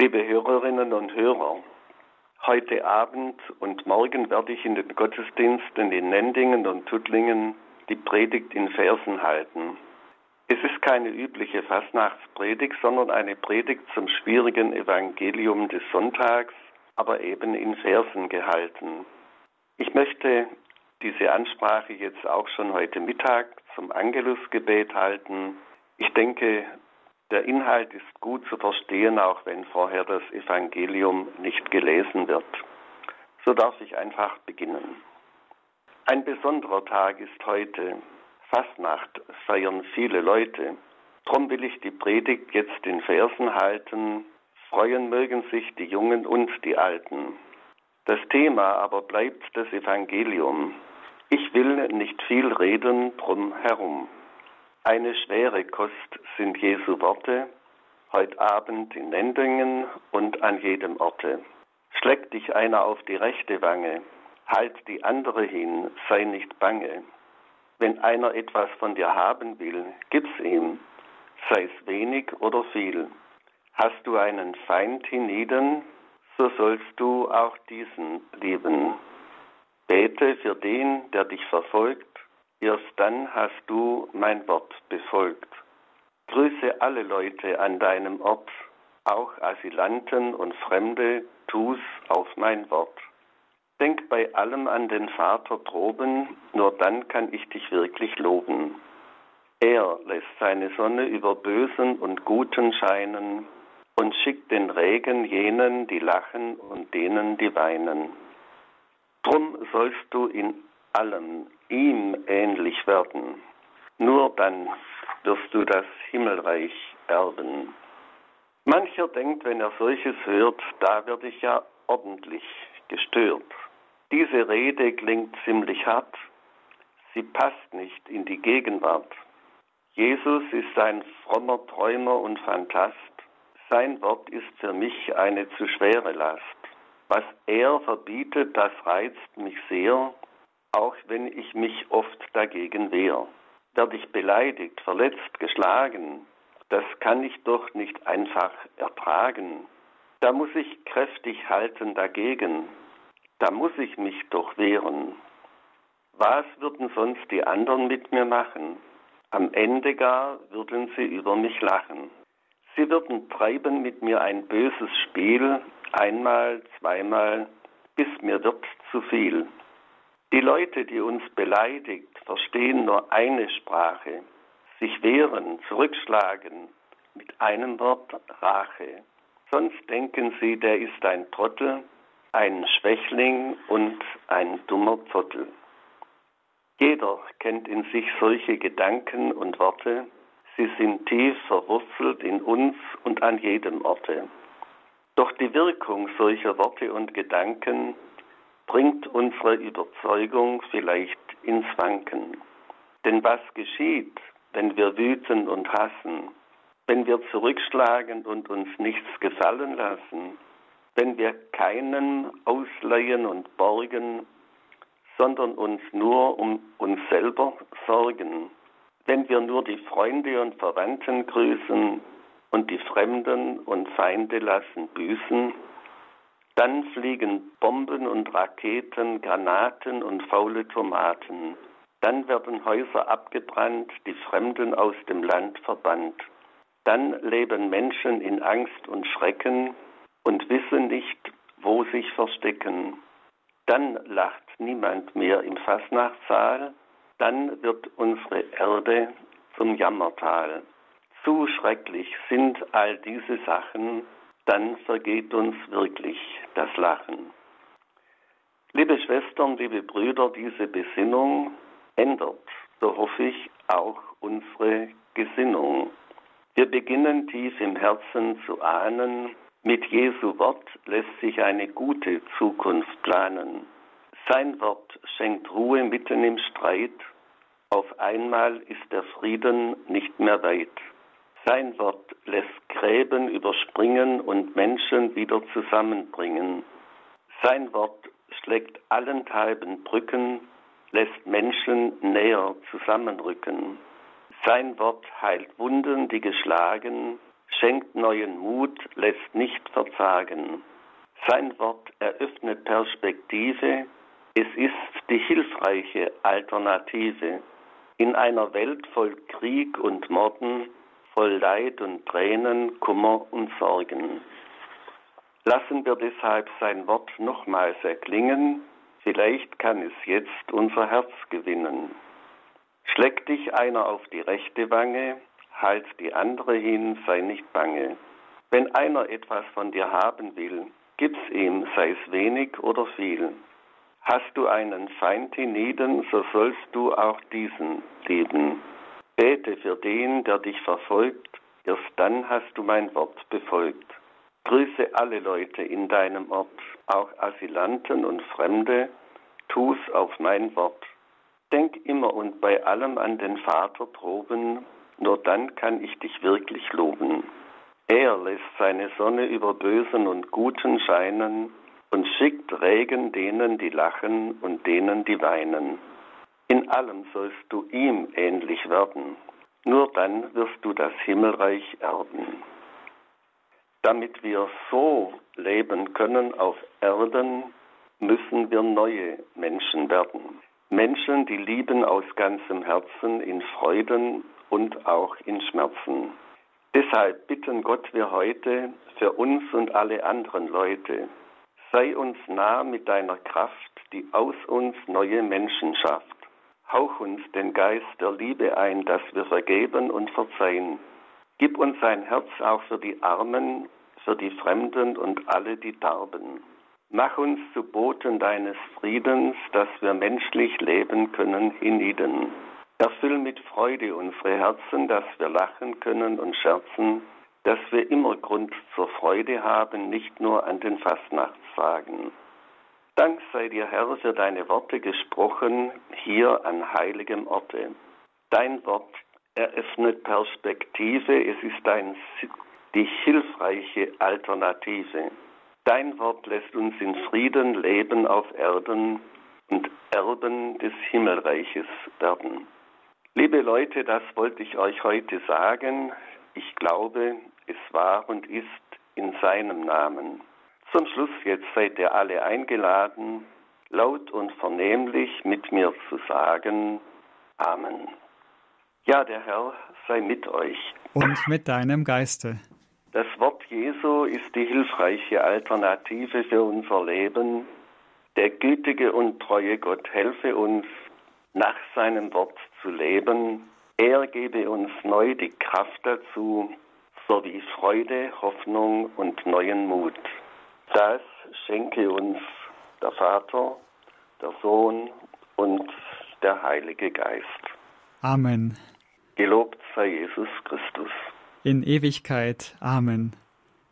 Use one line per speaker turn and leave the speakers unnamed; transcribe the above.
Liebe Hörerinnen und Hörer, heute Abend und morgen werde ich in den Gottesdiensten in Nendingen und Tuttlingen die Predigt in Versen halten. Es ist keine übliche Fastnachtspredigt, sondern eine Predigt zum schwierigen Evangelium des Sonntags, aber eben in Versen gehalten. Ich möchte diese Ansprache jetzt auch schon heute Mittag zum Angelusgebet halten. Ich denke, der Inhalt ist gut zu verstehen, auch wenn vorher das Evangelium nicht gelesen wird. So darf ich einfach beginnen. Ein besonderer Tag ist heute. Fastnacht feiern viele Leute. Drum will ich die Predigt jetzt in Versen halten. Freuen mögen sich die Jungen und die Alten. Das Thema aber bleibt das Evangelium. Ich will nicht viel reden drum herum. Eine schwere Kost sind Jesu Worte, heut Abend in Nendingen und an jedem Orte. Schlägt dich einer auf die rechte Wange, halt die andere hin, sei nicht bange. Wenn einer etwas von dir haben will, gib's ihm, sei's wenig oder viel. Hast du einen Feind hienieden, so sollst du auch diesen lieben. Bete für den, der dich verfolgt, Erst dann hast du mein Wort befolgt. Grüße alle Leute an deinem Ort, auch Asylanten und Fremde, tu's auf mein Wort. Denk bei allem an den Vater droben, nur dann kann ich dich wirklich loben. Er lässt seine Sonne über Bösen und Guten scheinen und schickt den Regen jenen, die lachen und denen, die weinen. Drum sollst du in allem ihm ähnlich werden. Nur dann wirst du das Himmelreich erben. Mancher denkt, wenn er solches hört, da werde ich ja ordentlich gestört. Diese Rede klingt ziemlich hart, sie passt nicht in die Gegenwart. Jesus ist ein frommer Träumer und Phantast, sein Wort ist für mich eine zu schwere Last. Was er verbietet, das reizt mich sehr, auch wenn ich mich oft dagegen wehre. Werde ich beleidigt, verletzt, geschlagen, das kann ich doch nicht einfach ertragen. Da muss ich kräftig halten dagegen, da muss ich mich doch wehren. Was würden sonst die anderen mit mir machen? Am Ende gar würden sie über mich lachen. Sie würden treiben mit mir ein böses Spiel, einmal, zweimal, bis mir wird zu viel. Die Leute, die uns beleidigt, verstehen nur eine Sprache. Sich wehren, zurückschlagen, mit einem Wort Rache. Sonst denken sie, der ist ein Trottel, ein Schwächling und ein dummer Zottel. Jeder kennt in sich solche Gedanken und Worte, sie sind tief verwurzelt in uns und an jedem Orte. Doch die Wirkung solcher Worte und Gedanken bringt unsere Überzeugung vielleicht ins Wanken. Denn was geschieht, wenn wir wüten und hassen, wenn wir zurückschlagen und uns nichts gefallen lassen, wenn wir keinen ausleihen und borgen, sondern uns nur um uns selber sorgen, wenn wir nur die Freunde und Verwandten grüßen und die Fremden und Feinde lassen büßen, dann fliegen Bomben und Raketen, Granaten und faule Tomaten. Dann werden Häuser abgebrannt, die Fremden aus dem Land verbannt. Dann leben Menschen in Angst und Schrecken und wissen nicht, wo sich verstecken. Dann lacht niemand mehr im Fassnachtssaal, dann wird unsere Erde zum Jammertal. Zu schrecklich sind all diese Sachen, dann vergeht uns wirklich das Lachen. Liebe Schwestern, liebe Brüder, diese Besinnung ändert, so hoffe ich, auch unsere Gesinnung. Wir beginnen tief im Herzen zu ahnen, mit Jesu Wort lässt sich eine gute Zukunft planen. Sein Wort schenkt Ruhe mitten im Streit, auf einmal ist der Frieden nicht mehr weit. Sein Wort lässt Gräben überspringen und Menschen wieder zusammenbringen. Sein Wort schlägt allenthalben Brücken, lässt Menschen näher zusammenrücken. Sein Wort heilt Wunden, die geschlagen, schenkt neuen Mut, lässt nicht verzagen. Sein Wort eröffnet Perspektive, es ist die hilfreiche Alternative. In einer Welt voll Krieg und Morden, voll Leid und Tränen, Kummer und Sorgen. Lassen wir deshalb sein Wort nochmals erklingen, vielleicht kann es jetzt unser Herz gewinnen. Schlägt dich einer auf die rechte Wange, halt die andere hin, sei nicht bange. Wenn einer etwas von dir haben will, gib's ihm, sei es wenig oder viel. Hast du einen Feind hienieden, so sollst du auch diesen lieben. Bete für den, der dich verfolgt, erst dann hast du mein Wort befolgt. Grüße alle Leute in deinem Ort, auch Asylanten und Fremde, tu's auf mein Wort. Denk immer und bei allem an den Vater droben, nur dann kann ich dich wirklich loben. Er lässt seine Sonne über Bösen und Guten scheinen und schickt Regen denen, die lachen und denen, die weinen. In allem sollst du ihm ähnlich werden, nur dann wirst du das Himmelreich erben. Damit wir so leben können auf Erden, müssen wir neue Menschen werden. Menschen, die lieben aus ganzem Herzen in Freuden und auch in Schmerzen. Deshalb bitten Gott wir heute für uns und alle anderen Leute, sei uns nah mit deiner Kraft, die aus uns neue Menschen schafft. Hauch uns den Geist der Liebe ein, dass wir vergeben und verzeihen. Gib uns ein Herz auch für die Armen, für die Fremden und alle, die darben. Mach uns zu Boten deines Friedens, dass wir menschlich leben können hienieden. Erfüll mit Freude unsere Herzen, dass wir lachen können und scherzen, dass wir immer Grund zur Freude haben, nicht nur an den Fastnachtstagen. Dank sei dir, Herr, für deine Worte gesprochen, hier an heiligem Orte. Dein Wort eröffnet Perspektive, es ist ein, die hilfreiche Alternative. Dein Wort lässt uns in Frieden leben auf Erden und Erben des Himmelreiches werden. Liebe Leute, das wollte ich euch heute sagen. Ich glaube, es war und ist in seinem Namen. Zum Schluss jetzt seid ihr alle eingeladen, laut und vernehmlich mit mir zu sagen Amen. Ja, der Herr sei mit euch.
Und mit deinem Geiste.
Das Wort Jesu ist die hilfreiche Alternative für unser Leben. Der gütige und treue Gott helfe uns, nach seinem Wort zu leben. Er gebe uns neu die Kraft dazu, sowie Freude, Hoffnung und neuen Mut. Das schenke uns der Vater, der Sohn und der Heilige Geist.
Amen.
Gelobt sei Jesus Christus.
In Ewigkeit. Amen.